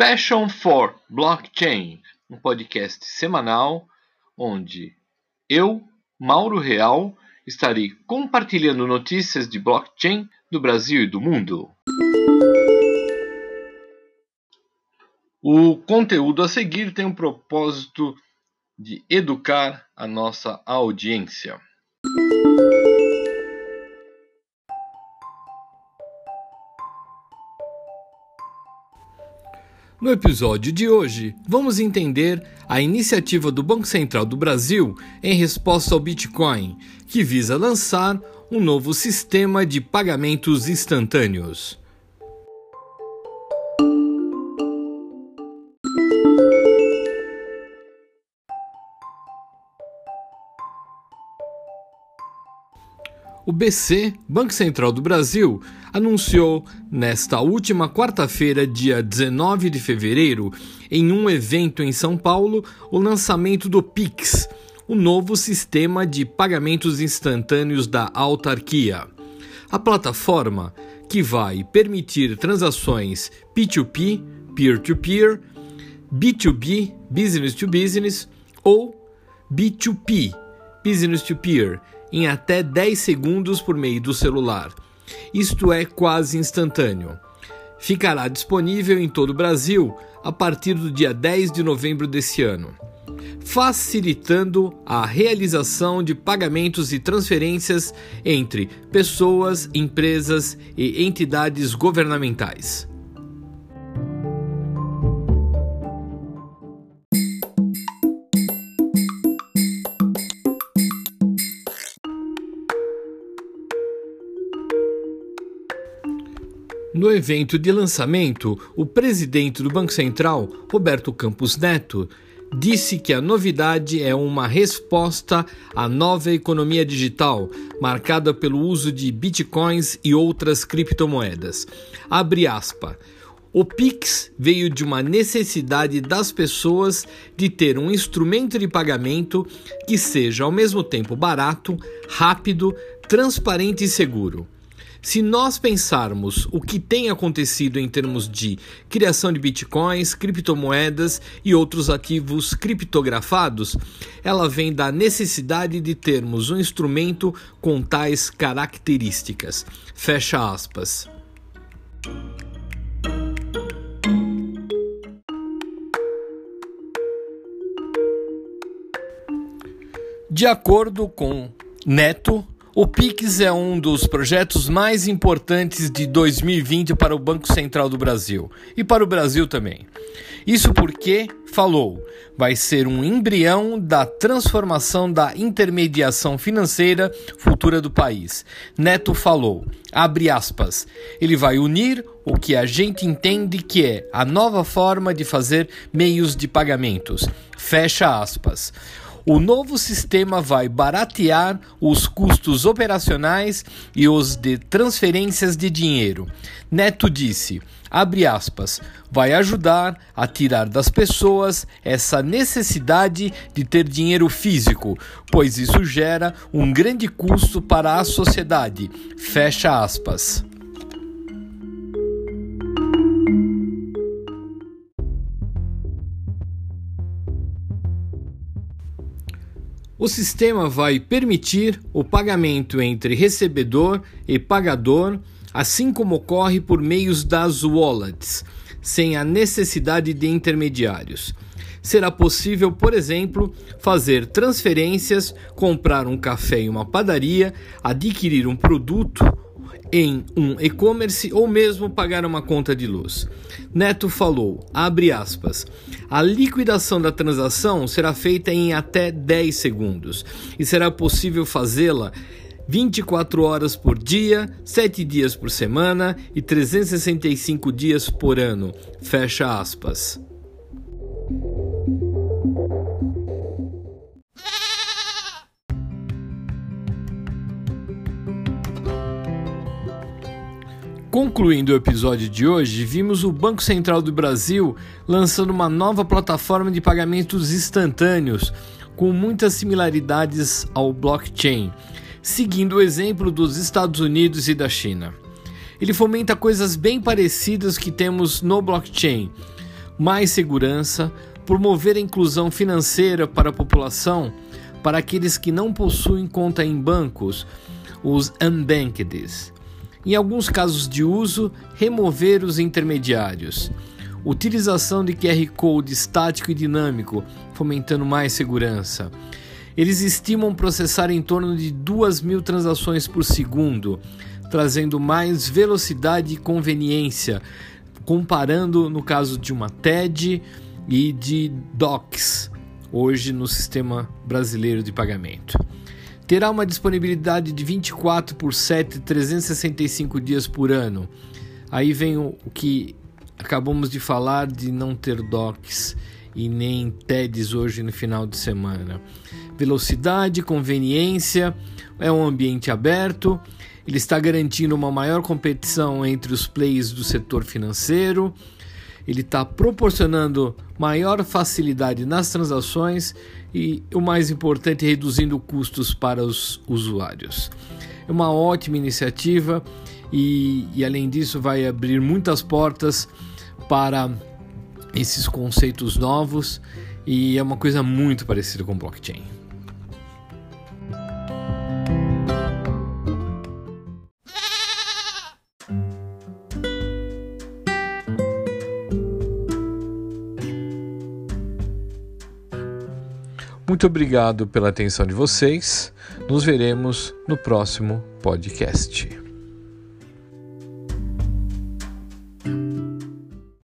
Passion for Blockchain, um podcast semanal onde eu, Mauro Real, estarei compartilhando notícias de blockchain do Brasil e do mundo. O conteúdo a seguir tem o propósito de educar a nossa audiência. No episódio de hoje, vamos entender a iniciativa do Banco Central do Brasil em resposta ao Bitcoin, que visa lançar um novo sistema de pagamentos instantâneos. O BC, Banco Central do Brasil, anunciou nesta última quarta-feira, dia 19 de fevereiro, em um evento em São Paulo, o lançamento do Pix, o novo sistema de pagamentos instantâneos da autarquia. A plataforma, que vai permitir transações P2P, peer-to-peer, B2B, business to business ou B2P, business to peer, em até 10 segundos por meio do celular. Isto é quase instantâneo. Ficará disponível em todo o Brasil a partir do dia 10 de novembro desse ano, facilitando a realização de pagamentos e transferências entre pessoas, empresas e entidades governamentais. No evento de lançamento, o presidente do Banco Central, Roberto Campos Neto, disse que a novidade é uma resposta à nova economia digital, marcada pelo uso de bitcoins e outras criptomoedas. Abre aspas. O Pix veio de uma necessidade das pessoas de ter um instrumento de pagamento que seja ao mesmo tempo barato, rápido, transparente e seguro. Se nós pensarmos o que tem acontecido em termos de criação de bitcoins, criptomoedas e outros ativos criptografados, ela vem da necessidade de termos um instrumento com tais características. Fecha aspas. De acordo com Neto, o Pix é um dos projetos mais importantes de 2020 para o Banco Central do Brasil e para o Brasil também. Isso porque, falou, vai ser um embrião da transformação da intermediação financeira futura do país. Neto falou, abre aspas, ele vai unir o que a gente entende que é a nova forma de fazer meios de pagamentos. Fecha aspas. O novo sistema vai baratear os custos operacionais e os de transferências de dinheiro. Neto disse, abre aspas, vai ajudar a tirar das pessoas essa necessidade de ter dinheiro físico, pois isso gera um grande custo para a sociedade. Fecha aspas. O sistema vai permitir o pagamento entre recebedor e pagador, assim como ocorre por meios das wallets, sem a necessidade de intermediários. Será possível, por exemplo, fazer transferências, comprar um café em uma padaria, adquirir um produto em um e-commerce ou mesmo pagar uma conta de luz. Neto falou, abre aspas, a liquidação da transação será feita em até 10 segundos e será possível fazê-la 24 horas por dia, 7 dias por semana e 365 dias por ano. Fecha aspas. Concluindo o episódio de hoje, vimos o Banco Central do Brasil lançando uma nova plataforma de pagamentos instantâneos com muitas similaridades ao blockchain, seguindo o exemplo dos Estados Unidos e da China. Ele fomenta coisas bem parecidas que temos no blockchain, mais segurança, promover a inclusão financeira para a população, para aqueles que não possuem conta em bancos, os unbanked. Em alguns casos de uso, remover os intermediários. Utilização de QR Code estático e dinâmico, fomentando mais segurança. Eles estimam processar em torno de 2 mil transações por segundo, trazendo mais velocidade e conveniência, comparando no caso de uma TED e de DOCs, hoje no sistema brasileiro de pagamento. Terá uma disponibilidade de 24 por 7, 365 dias por ano. Aí vem o, que acabamos de falar de não ter DOCs e nem TEDs hoje no final de semana. Velocidade, conveniência, é um ambiente aberto, ele está garantindo uma maior competição entre os players do setor financeiro, ele está proporcionando maior facilidade nas transações e, o mais importante, reduzindo custos para os usuários. É uma ótima iniciativa e, e além disso, vai abrir muitas portas para esses conceitos novos e é uma coisa muito parecida com blockchain. Muito obrigado pela atenção de vocês. Nos veremos no próximo podcast.